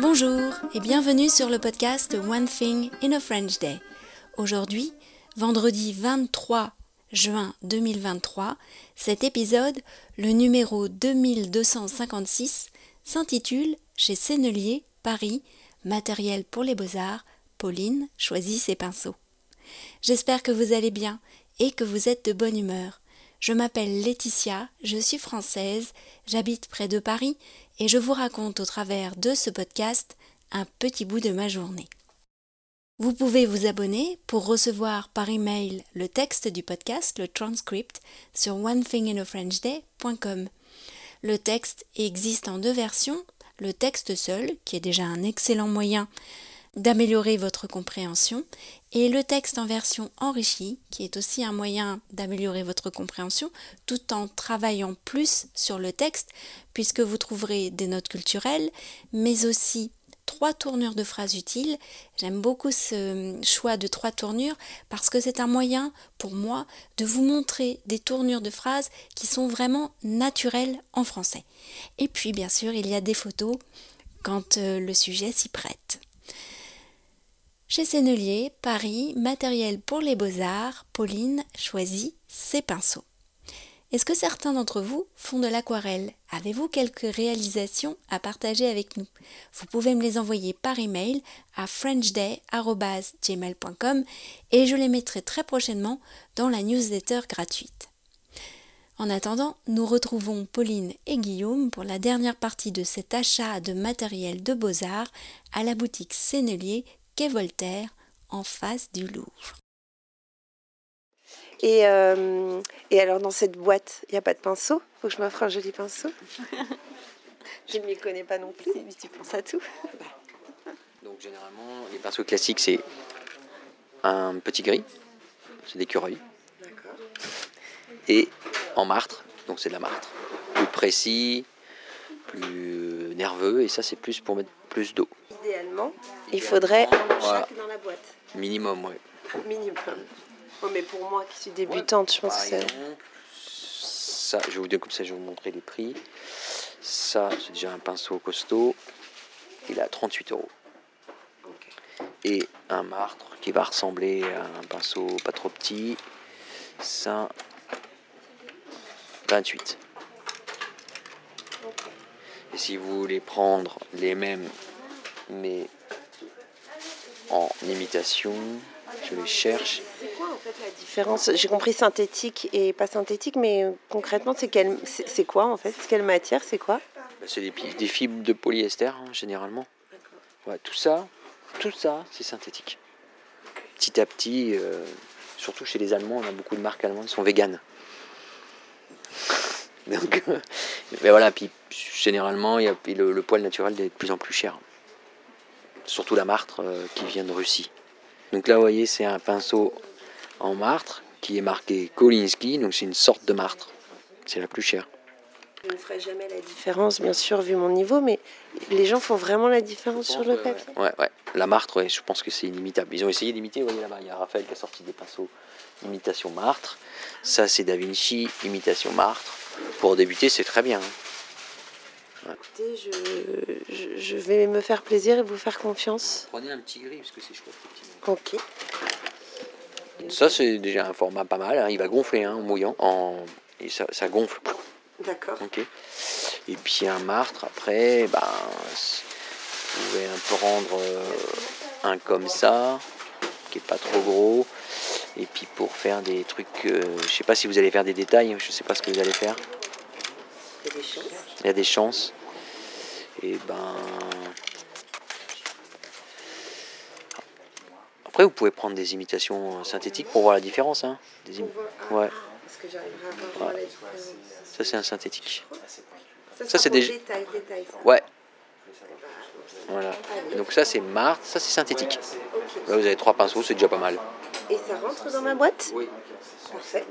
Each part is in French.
Bonjour et bienvenue sur le podcast One Thing in a French Day. Aujourd'hui, vendredi 23 juin 2023, cet épisode, le numéro 2256, s'intitule Chez Sennelier, Paris, matériel pour les beaux-arts, Pauline choisit ses pinceaux. J'espère que vous allez bien et que vous êtes de bonne humeur. Je m'appelle Laetitia, je suis française, j'habite près de Paris et je vous raconte au travers de ce podcast un petit bout de ma journée. Vous pouvez vous abonner pour recevoir par email le texte du podcast, le transcript, sur onethinginafrenchday.com. Le texte existe en deux versions, le texte seul, qui est déjà un excellent moyen d'améliorer votre compréhension, et le texte en version enrichie, qui est aussi un moyen d'améliorer votre compréhension, tout en travaillant plus sur le texte, puisque vous trouverez des notes culturelles, mais aussi trois tournures de phrases utiles. J'aime beaucoup ce choix de trois tournures parce que c'est un moyen pour moi de vous montrer des tournures de phrases qui sont vraiment naturelles en français. Et puis bien sûr, il y a des photos quand euh, le sujet s'y prête. Chez Sennelier, Paris, matériel pour les beaux-arts, Pauline choisit ses pinceaux. Est-ce que certains d'entre vous font de l'aquarelle? Avez-vous quelques réalisations à partager avec nous? Vous pouvez me les envoyer par email à frenchday.gmail.com et je les mettrai très prochainement dans la newsletter gratuite. En attendant, nous retrouvons Pauline et Guillaume pour la dernière partie de cet achat de matériel de beaux-arts à la boutique Sennelier Voltaire, en face du Louvre. Et, euh, et alors dans cette boîte, il n'y a pas de pinceau? Faut que je m'offre un joli pinceau? Je ne m'y connais pas non plus, mais tu penses à tout. Donc généralement, les pinceaux classiques, c'est un petit gris, c'est d'écureuil. D'accord. Et en martre, donc c'est de la martre. Plus précis, plus nerveux, et ça c'est plus pour mettre plus d'eau. Il faudrait un chaque dans la boîte. Minimum, oui. Minimum. mais pour moi qui suis débutante, je pense que c'est. Ça, je vous comme ça, je vais vous montrer les prix. Ça, c'est déjà un pinceau costaud. Il a 38 euros. Et un martre qui va ressembler à un pinceau pas trop petit. Ça, 28. Et si vous voulez prendre les mêmes, mais en imitation, je les cherche. C'est quoi en fait la différence? J'ai compris synthétique et pas synthétique, mais euh, concrètement, c'est quelle... c'est quoi en fait? Quelle matière C'est quoi? Bah, C'est des, fibres de polyester hein, généralement. Ouais, tout ça, tout ça, c'est synthétique. Petit à petit, euh, surtout chez les Allemands, on a beaucoup de marques allemandes qui sont véganes. Donc, mais voilà, puis généralement, il y a, le, poil naturel est de plus en plus cher. Surtout la martre euh, qui vient de Russie. Donc là, vous voyez, c'est un pinceau en martre qui est marqué Kolinsky, donc c'est une sorte de martre. C'est la plus chère. Je ne ferai jamais la différence, bien sûr, vu mon niveau, mais les gens font vraiment la différence sur le papier. Ouais, ouais. La martre, je pense que c'est inimitable. Ils ont essayé d'imiter, vous voyez là-bas, il y a Raphaël qui a sorti des pinceaux imitation martre. Ça, c'est Da Vinci, imitation martre. Pour débuter, c'est très bien. Hein. Écoutez, je, je, vais me faire plaisir et vous faire confiance. Prenez un petit gris parce que c'est chouette. Ok. Ça, c'est déjà un format pas mal. Hein. Il va gonfler hein, en mouillant. En... Et ça, ça gonfle. D'accord. Ok. Et puis un martre, après, ben, vous pouvez un prendre euh, un comme ça, qui est pas trop gros. Et puis pour faire des trucs, euh, je sais pas si vous allez faire des détails, je sais pas ce que vous allez faire. Il y a des chances. Il y a des chances. Et ben. Après, vous pouvez prendre des imitations synthétiques pour voir la différence. Hein. Des ah, ouais. Ça, c'est un synthétique. Ça, c'est des. Détail, détail, Ouais. Voilà. Donc ça c'est Marthe, ça c'est synthétique. Là vous avez trois pinceaux, c'est déjà pas mal. Et ça rentre dans ma boîte? Oui. Parfait.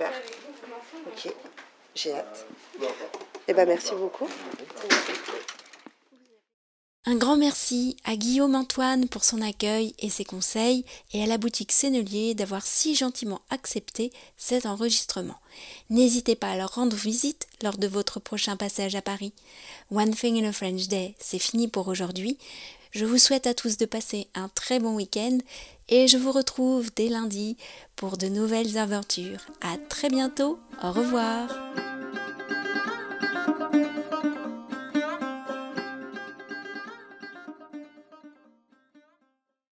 Ok. J'ai hâte. Eh ben merci beaucoup. Un grand merci à Guillaume Antoine pour son accueil et ses conseils et à la boutique Sennelier d'avoir si gentiment accepté cet enregistrement. N'hésitez pas à leur rendre visite lors de votre prochain passage à Paris. One Thing in a French Day, c'est fini pour aujourd'hui. Je vous souhaite à tous de passer un très bon week-end et je vous retrouve dès lundi pour de nouvelles aventures. À très bientôt. Au revoir.